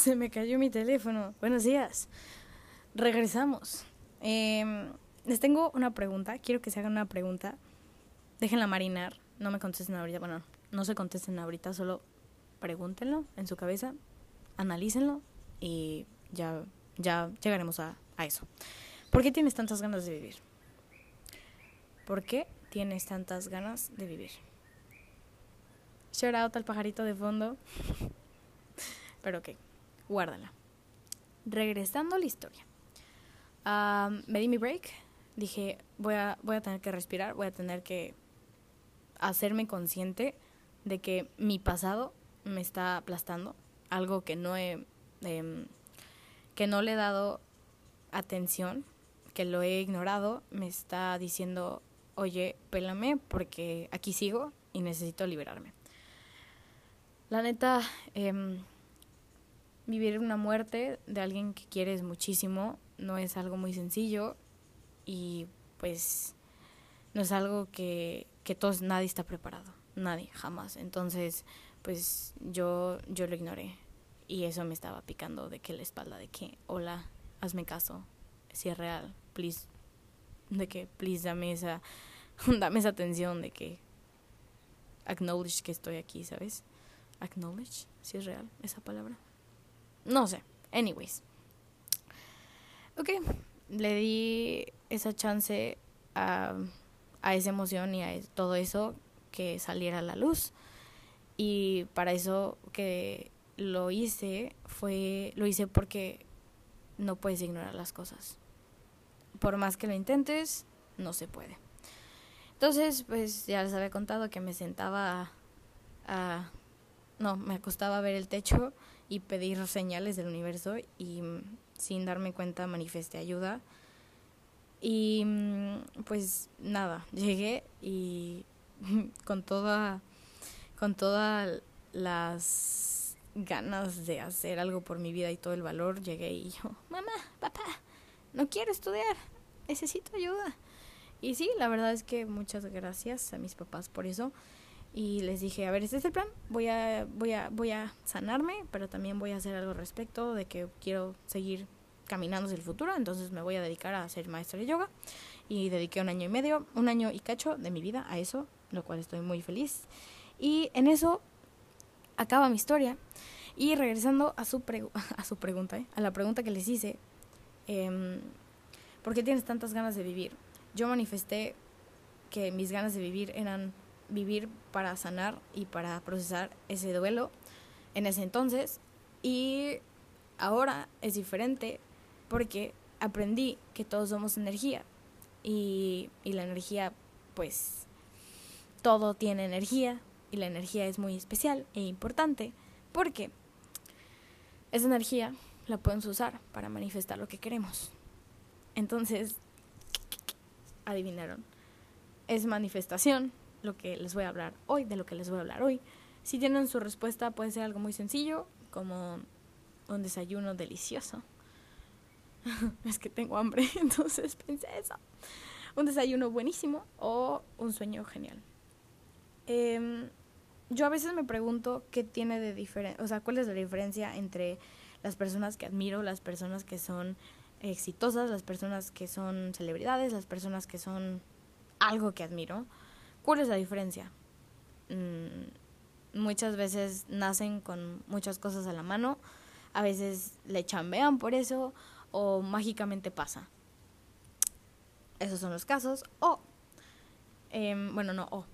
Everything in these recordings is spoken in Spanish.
Se me cayó mi teléfono. Buenos días. Regresamos. Em, les tengo una pregunta. Quiero que se hagan una pregunta. Déjenla marinar. No me contesten ahorita. Bueno, no se contesten ahorita. Solo pregúntenlo en su cabeza. Analícenlo. Y ya, ya llegaremos a, a eso. ¿Por qué tienes tantas ganas de vivir? ¿Por qué tienes tantas ganas de vivir? Shout out al pajarito de fondo. Pero ok, guárdala. Regresando a la historia. me di mi break. Dije, voy a, voy a tener que respirar, voy a tener que hacerme consciente de que mi pasado me está aplastando. Algo que no he. Em, que no le he dado atención, que lo he ignorado, me está diciendo, oye, pélame porque aquí sigo y necesito liberarme. La neta, eh, vivir una muerte de alguien que quieres muchísimo no es algo muy sencillo y pues no es algo que, que todos, nadie está preparado, nadie, jamás. Entonces, pues yo, yo lo ignoré y eso me estaba picando de que la espalda, de que, hola, hazme caso, si es real, please, de que, please, dame esa, dame esa atención, de que, acknowledge que estoy aquí, ¿sabes? acknowledge, si es real esa palabra. No sé. Anyways. Ok, le di esa chance a, a esa emoción y a todo eso que saliera a la luz. Y para eso que lo hice fue, lo hice porque no puedes ignorar las cosas. Por más que lo intentes, no se puede. Entonces, pues ya les había contado que me sentaba a no, me acostaba ver el techo y pedir señales del universo y mm, sin darme cuenta manifesté ayuda. Y mm, pues nada, llegué y con toda con todas las ganas de hacer algo por mi vida y todo el valor, llegué y yo, mamá, papá, no quiero estudiar, necesito ayuda. Y sí, la verdad es que muchas gracias a mis papás por eso y les dije, a ver, este es el plan, voy a, voy a, voy a sanarme, pero también voy a hacer algo al respecto de que quiero seguir caminando hacia el futuro, entonces me voy a dedicar a ser maestra de yoga y dediqué un año y medio, un año y cacho de mi vida a eso, lo cual estoy muy feliz. Y en eso acaba mi historia. Y regresando a su, a su pregunta, ¿eh? a la pregunta que les hice, eh, ¿por qué tienes tantas ganas de vivir? Yo manifesté que mis ganas de vivir eran vivir para sanar y para procesar ese duelo en ese entonces. Y ahora es diferente porque aprendí que todos somos energía. Y, y la energía, pues, todo tiene energía. Y la energía es muy especial e importante porque esa energía la podemos usar para manifestar lo que queremos. Entonces, adivinaron. Es manifestación lo que les voy a hablar hoy, de lo que les voy a hablar hoy. Si tienen su respuesta, puede ser algo muy sencillo, como un desayuno delicioso. es que tengo hambre, entonces pensé eso. Un desayuno buenísimo o un sueño genial. Em, yo a veces me pregunto qué tiene de diferente, o sea, cuál es la diferencia entre las personas que admiro, las personas que son exitosas, las personas que son celebridades, las personas que son algo que admiro. ¿Cuál es la diferencia? Mm, muchas veces nacen con muchas cosas a la mano, a veces le chambean por eso o mágicamente pasa. Esos son los casos. O, em, bueno, no, o.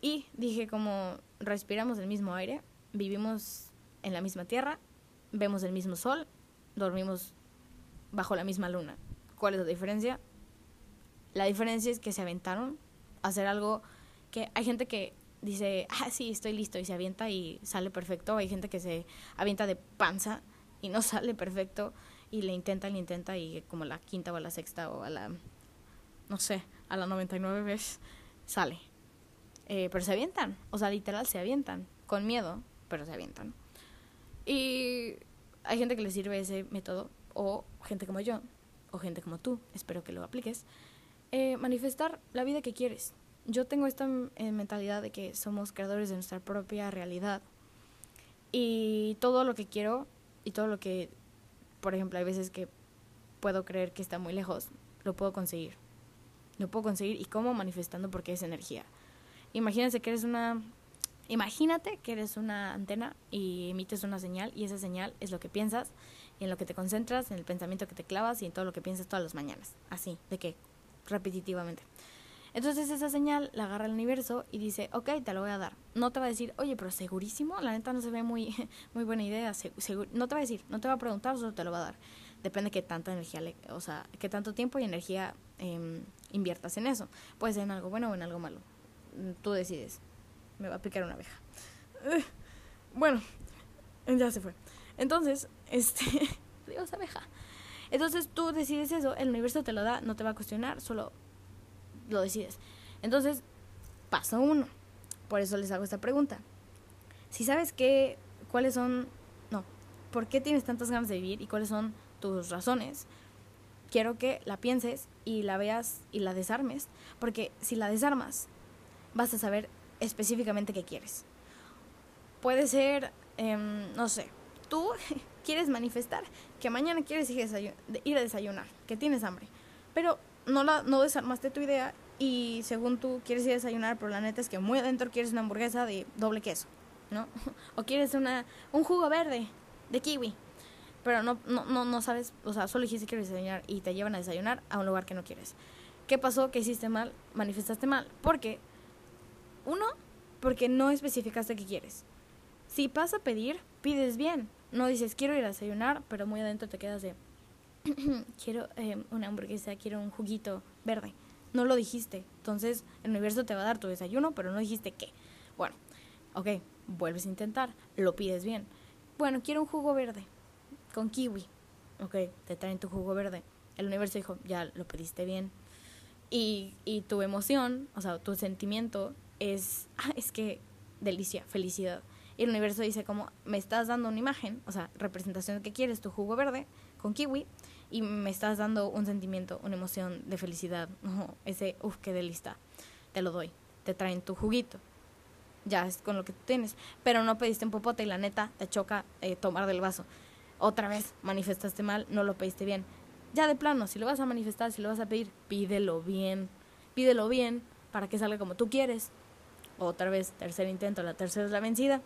Y dije como respiramos el mismo aire, vivimos en la misma tierra, vemos el mismo sol, dormimos bajo la misma luna. ¿Cuál es la diferencia? La diferencia es que se aventaron hacer algo que hay gente que dice, ah, sí, estoy listo y se avienta y sale perfecto. Hay gente que se avienta de panza y no sale perfecto y le intenta, le intenta y como la quinta o la sexta o a la, no sé, a la 99 veces sale. Eh, pero se avientan, o sea, literal se avientan, con miedo, pero se avientan. Y hay gente que le sirve ese método, o gente como yo, o gente como tú, espero que lo apliques, eh, manifestar la vida que quieres. Yo tengo esta eh, mentalidad de que somos creadores de nuestra propia realidad y todo lo que quiero y todo lo que, por ejemplo, hay veces que puedo creer que está muy lejos, lo puedo conseguir. Lo puedo conseguir y cómo manifestando porque es energía. Imagínate que eres una imagínate que eres una antena y emites una señal y esa señal es lo que piensas y en lo que te concentras, en el pensamiento que te clavas y en todo lo que piensas todas las mañanas. Así, de que repetitivamente. Entonces esa señal la agarra el universo y dice, ok, te lo voy a dar. No te va a decir, oye, pero segurísimo, la neta no se ve muy, muy buena idea. no te va a decir, no te va a preguntar, solo te lo va a dar. Depende de qué tanta energía, le, o sea, qué tanto tiempo y energía eh, inviertas en eso. Puede ser en algo bueno o en algo malo. Tú decides. Me va a picar una abeja. bueno, ya se fue. Entonces, este, Dios, abeja. Entonces tú decides eso, el universo te lo da, no te va a cuestionar, solo lo decides. Entonces, paso uno. Por eso les hago esta pregunta. Si sabes qué, cuáles son, no, por qué tienes tantas ganas de vivir y cuáles son tus razones, quiero que la pienses y la veas y la desarmes, porque si la desarmas, vas a saber específicamente qué quieres. Puede ser, em, no sé, tú quieres manifestar que mañana quieres ir a desayunar, que tienes hambre, pero no, la, no desarmaste tu idea y según tú quieres ir a desayunar, pero la neta es que muy adentro quieres una hamburguesa de doble queso, ¿no? o quieres una, un jugo verde de kiwi, pero no, no, sabes, o sea, solo dijiste que quieres desayunar y te llevan a desayunar a un lugar que no quieres. ¿Qué pasó? ¿Qué hiciste mal? Manifestaste mal. Porque, uno, porque no especificaste qué quieres. Si vas a pedir, pides bien. No dices, quiero ir a desayunar, pero muy adentro te quedas de, quiero eh, una hamburguesa, quiero un juguito verde. No lo dijiste. Entonces el universo te va a dar tu desayuno, pero no dijiste qué. Bueno, ok, vuelves a intentar, lo pides bien. Bueno, quiero un jugo verde con kiwi. Ok, te traen tu jugo verde. El universo dijo, ya lo pediste bien. Y, y tu emoción, o sea, tu sentimiento es, ah, es que delicia, felicidad. Y el universo dice como, me estás dando una imagen, o sea, representación de que quieres tu jugo verde con kiwi, y me estás dando un sentimiento, una emoción de felicidad, ese, uff, qué delista, te lo doy, te traen tu juguito, ya es con lo que tú tienes, pero no pediste un popote y la neta te choca eh, tomar del vaso. Otra vez manifestaste mal, no lo pediste bien. Ya de plano, si lo vas a manifestar, si lo vas a pedir, pídelo bien, pídelo bien para que salga como tú quieres. Otra vez, tercer intento, la tercera es la vencida.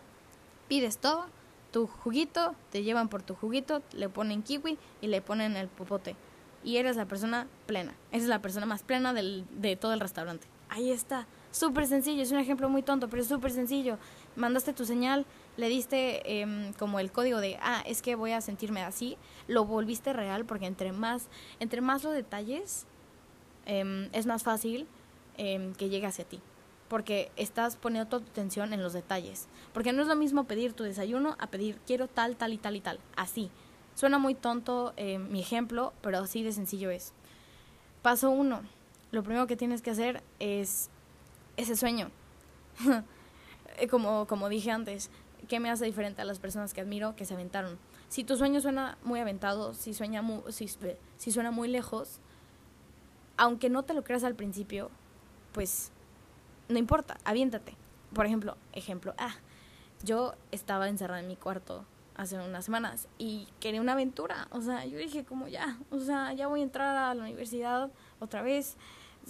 Pides todo tu juguito, te llevan por tu juguito, le ponen kiwi y le ponen el popote. Y eres la persona plena. Esa es la persona más plena del, de todo el restaurante. Ahí está. Súper sencillo. Es un ejemplo muy tonto, pero es súper sencillo. Mandaste tu señal, le diste em, como el código de, ah, es que voy a sentirme así. Lo volviste real porque entre más, entre más lo detalles, em, es más fácil em, que llegue hacia ti porque estás poniendo toda tu atención en los detalles. Porque no es lo mismo pedir tu desayuno a pedir quiero tal, tal y tal y tal. Así. Suena muy tonto eh, mi ejemplo, pero así de sencillo es. Paso uno. Lo primero que tienes que hacer es ese sueño. Eh, como, como dije antes, ¿qué me hace diferente a las personas que admiro que se aventaron? Si tu sueño suena muy aventado, si, sueña si, si suena muy lejos, aunque no te lo creas al principio, pues no importa, aviéntate. Por ejemplo, ejemplo, ah, yo estaba encerrada en mi cuarto hace unas semanas y quería una aventura. O sea, yo dije como ya, o sea, ya voy a entrar a la universidad otra vez.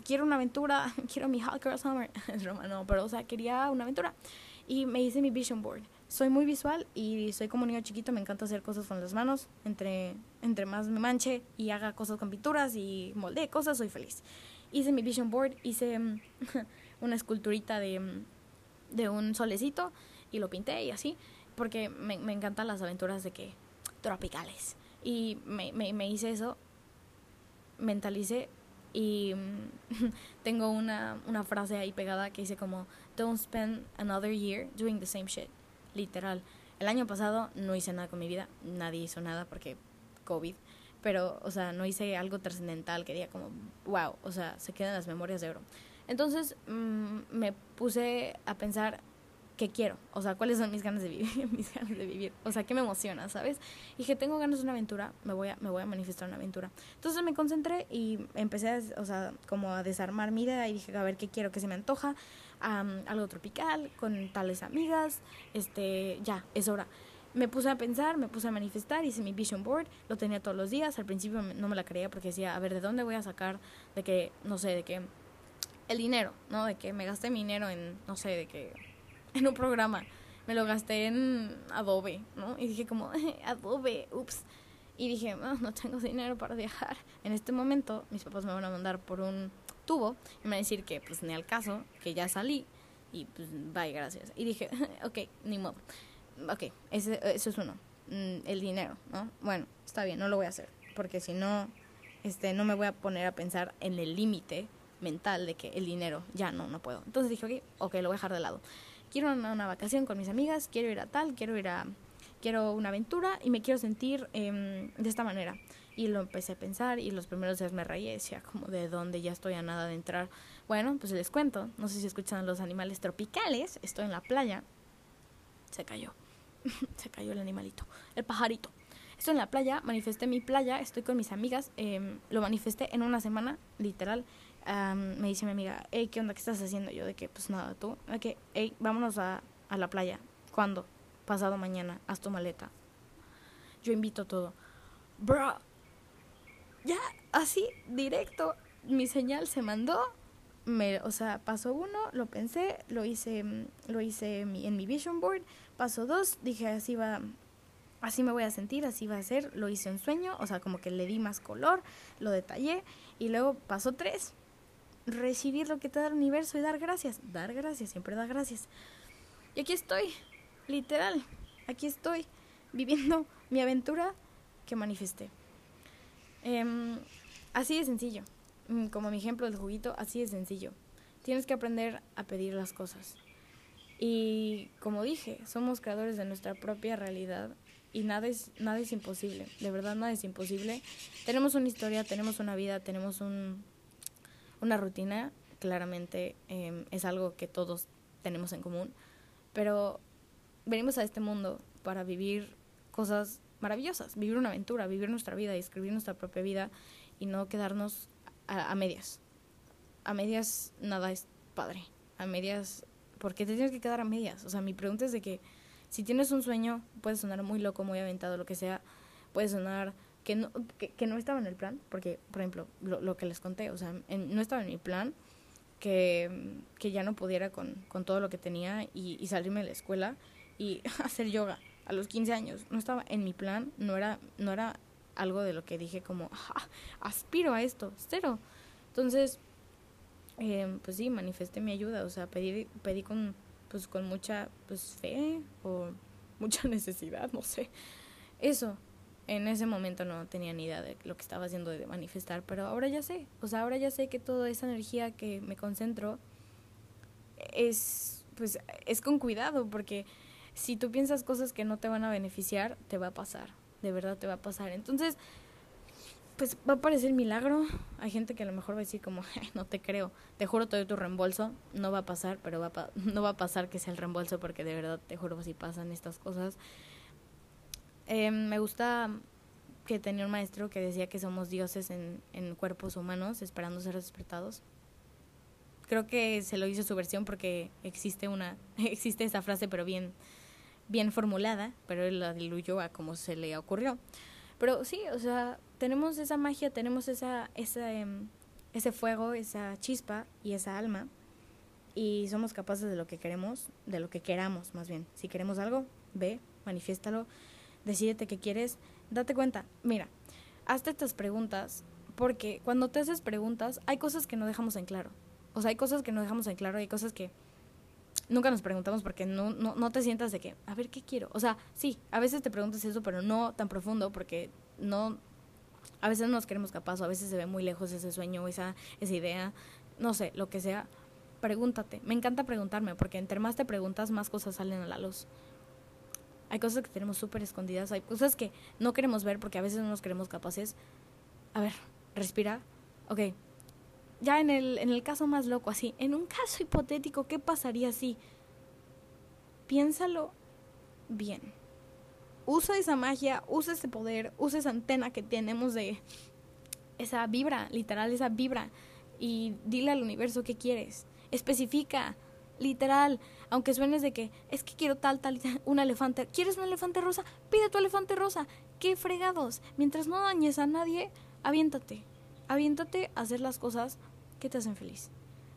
Quiero una aventura, quiero mi Hot Girl Summer. Es broma, no, pero o sea, quería una aventura. Y me hice mi vision board. Soy muy visual y soy como niño chiquito, me encanta hacer cosas con las manos. Entre, entre más me manche y haga cosas con pinturas y molde cosas, soy feliz. Hice mi vision board, hice una esculturita de, de un solecito y lo pinté y así, porque me, me encantan las aventuras de que tropicales. Y me, me, hice eso, mentalicé y tengo una, una frase ahí pegada que dice como, don't spend another year doing the same shit. Literal. El año pasado no hice nada con mi vida, nadie hizo nada porque COVID, pero, o sea, no hice algo trascendental que diga como, wow, o sea, se quedan las memorias de oro. Entonces mm, me puse a pensar qué quiero, o sea, cuáles son mis ganas de vivir, mis ganas de vivir, o sea, qué me emociona, ¿sabes? Y dije, tengo ganas de una aventura, me voy a, me voy a manifestar una aventura. Entonces me concentré y empecé, a, o sea, como a desarmar mi idea y dije, a ver qué quiero, qué se me antoja, algo tropical, con tales amigas, este, ya, es hora. me puse a pensar, me puse a manifestar, hice mi vision board, lo tenía todos los días, al principio no me la creía porque decía, a ver, ¿de dónde voy a sacar de que, no sé, de que el dinero, ¿no? De que me gasté mi dinero en, no sé, de que en un programa, me lo gasté en Adobe, ¿no? Y dije como, Adobe, ups. Y dije, no, tengo dinero para viajar. En este momento mis papás me van a mandar por un tubo y me van a decir que pues ni al caso, que ya salí y pues bye, gracias. Y dije, ok, ni modo. Ok, ese, eso es uno, mm, el dinero, ¿no? Bueno, está bien, no lo voy a hacer, porque si no, este, no me voy a poner a pensar en el límite mental de que el dinero ya no, no puedo. Entonces dije, ok, ok, lo voy a dejar de lado. Quiero una, vacación con mis amigas, quiero ir a tal, quiero ir a, quiero una aventura y me quiero sentir eh, de esta manera. Y lo empecé a pensar y los primeros días me reí, decía como de dónde ya estoy a nada de entrar. Bueno, pues les cuento, no sé si escuchan los animales tropicales, estoy en la playa, se cayó, se cayó el animalito, el pajarito. Estoy en la playa, manifesté mi playa, estoy con mis amigas, eh, lo manifesté en una semana, literal. Me dice mi amiga, hey, ¿qué onda? ¿Qué estás haciendo? Yo de que, pues nada, tú, de hey, vámonos a, a la playa. ¿Cuándo? Pasado mañana, haz tu maleta. Yo invito todo. Bro, ya, así, directo, mi señal se mandó. Me, o sea, paso uno, lo pensé, lo hice, lo hice en mi, en mi vision board. Paso dos, dije así va, así me voy a sentir, así va a ser. Lo hice en sueño, o sea, como que le di más color, lo detallé. Y luego paso tres, recibir lo que te da el universo y dar gracias. Dar gracias, siempre dar gracias. Y aquí estoy, literal, aquí estoy, viviendo mi aventura que manifesté. Eh, así de sencillo. Mm, como mi ejemplo del juguito, así de sencillo. Tienes que aprender a pedir las cosas. Y como dije, somos creadores de nuestra propia realidad y nada es, nada es imposible. De verdad, nada es imposible. Tenemos una historia, tenemos una vida, tenemos un, una rutina. Claramente eh, es algo que todos tenemos en común. Pero venimos a este mundo para vivir cosas maravillosas, vivir una aventura, vivir nuestra vida y escribir nuestra propia vida y no quedarnos a, medias. A medias nada es padre. A medias, porque te tienes que quedar a medias? O sea, mi pregunta es de que si tienes un sueño, puede sonar muy loco, muy aventado, lo que sea, puede sonar que no, que, no estaba en el plan, porque, por ejemplo, lo, que les conté, o sea, no estaba en mi plan que, que ya no pudiera con, con todo lo que tenía y, y salirme de la escuela y hacer yoga a los 15 años. No estaba en mi plan, no era, no era algo de lo que dije como, aspiro a esto, cero. Entonces, eh, pues sí, manifesté mi ayuda, o sea, pedí, pedí con, pues, con mucha pues, fe o mucha necesidad, no sé. Eso, en ese momento no tenía ni idea de lo que estaba haciendo de manifestar, pero ahora ya sé, o sea, ahora ya sé que toda esa energía que me concentro es, pues, es con cuidado, porque si tú piensas cosas que no te van a beneficiar, te va a pasar, de verdad te va a pasar. Entonces, pues va a parecer milagro. Hay gente que a lo mejor va a decir como, no te creo, te juro te doy tu reembolso. No va a pasar, pero va no va a pasar que sea el reembolso porque de verdad te juro si pasan estas cosas. Eh, me gusta que tenía un maestro que decía que somos dioses en, cuerpos humanos esperando ser despertados. Creo que se lo hizo su versión porque existe una existe esa frase pero bien bien formulada, pero él la diluyó a como se le ocurrió. Pero sí, o sea, tenemos esa magia, tenemos esa, esa, em, ese fuego, esa chispa y esa alma. Y somos capaces de lo que queremos, de lo que queramos más bien. Si queremos algo, ve, manifiéstalo, decídete qué quieres, date cuenta. Mira, hazte estas preguntas porque cuando te haces preguntas hay cosas que no dejamos en claro. O sea, hay cosas que no dejamos en claro, hay cosas que nunca nos preguntamos porque no, no, no te sientas de que, a ver, ¿qué quiero? O sea, sí, a veces te preguntas eso, pero no tan profundo porque no, a veces no nos queremos capaz o a veces se ve muy lejos ese sueño, esa, esa idea, no sé, lo que sea. Pregúntate. Me encanta preguntarme porque entre más te preguntas, más cosas salen a la luz. Hay cosas que tenemos súper escondidas, hay cosas que no queremos ver porque a veces no nos queremos capaces. A ver, respira. Ok, ya en el, en el caso más loco, así, en un caso hipotético, ¿qué pasaría si? Piénsalo bien. Usa esa magia, usa ese poder, usa esa antena que tenemos de esa vibra, literal, esa vibra, y dile al universo qué quieres. Especifica, literal, Aunque suenes de que es que quiero tal, tal, tal, un elefante. ¿Quieres un elefante rosa? Pide tu elefante rosa. ¡Qué fregados! Mientras no dañes a nadie, aviéntate. Aviéntate a hacer las cosas que te hacen feliz.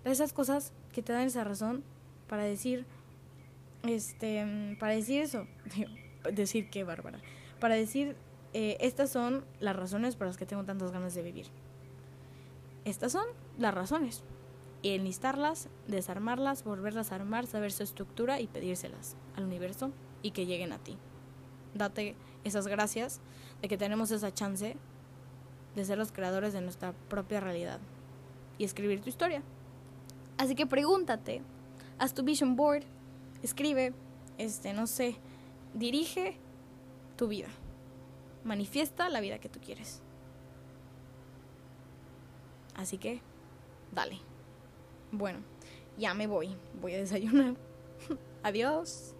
Esas cosas que te dan esa razón para decir, este, para decir eso. decir qué, Bárbara. Para decir, eh, estas son las razones por las que tengo tantas ganas de vivir. Estas son las razones enlistarlas, desarmarlas, volverlas a armar, saber su estructura y pedírselas al universo y que lleguen a ti. Date esas gracias de que tenemos esa chance de ser los creadores de nuestra propia realidad y escribir tu historia. Así que pregúntate, haz tu vision board, escribe, este, no sé, dirige tu vida. Manifiesta la vida que tú quieres. Así que, dale. Bueno, ya me voy. Voy a desayunar. Adiós.